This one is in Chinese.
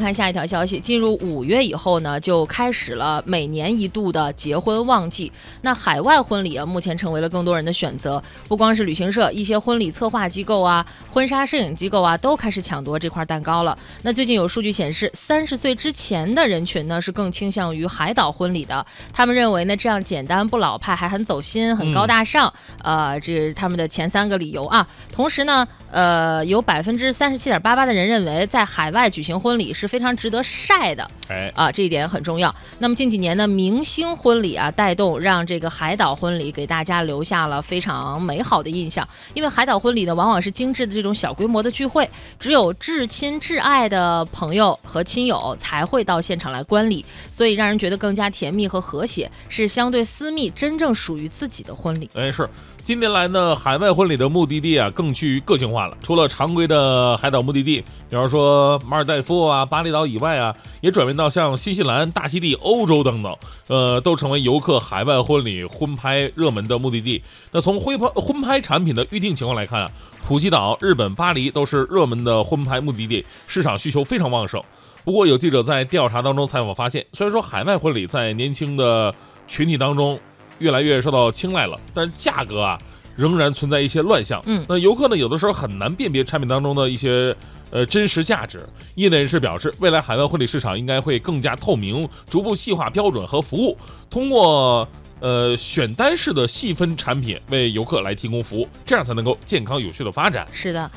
看下一条消息，进入五月以后呢，就开始了每年一度的结婚旺季。那海外婚礼啊，目前成为了更多人的选择。不光是旅行社，一些婚礼策划机构啊、婚纱摄影机构啊，都开始抢夺这块蛋糕了。那最近有数据显示，三十岁之前的人群呢，是更倾向于海岛婚礼的。他们认为呢，这样简单不老派，还很走心、很高大上。呃，这是他们的前三个理由啊。同时呢，呃，有百分之三十七点八八的人认为，在海外举行婚礼是。非常值得晒的，哎啊，这一点很重要。那么近几年呢，明星婚礼啊，带动让这个海岛婚礼给大家留下了非常美好的印象。因为海岛婚礼呢，往往是精致的这种小规模的聚会，只有至亲至爱的朋友和亲友才会到现场来观礼，所以让人觉得更加甜蜜和和谐，是相对私密、真正属于自己的婚礼。哎，是近年来呢，海外婚礼的目的地啊，更趋于个性化了。除了常规的海岛目的地，比方说马尔代夫啊、巴厘岛以外啊，也转变到像新西兰、大溪地、欧洲等等，呃，都成为游客海外婚礼婚拍热门的目的地。那从婚拍婚拍产品的预定情况来看啊，普吉岛、日本巴黎都是热门的婚拍目的地，市场需求非常旺盛。不过，有记者在调查当中采访发现，虽然说海外婚礼在年轻的群体当中越来越受到青睐了，但价格啊仍然存在一些乱象。嗯，那游客呢，有的时候很难辨别产品当中的一些。呃，真实价值。业内人士表示，未来海外婚礼市场应该会更加透明，逐步细化标准和服务，通过呃选单式的细分产品为游客来提供服务，这样才能够健康有序的发展。是的。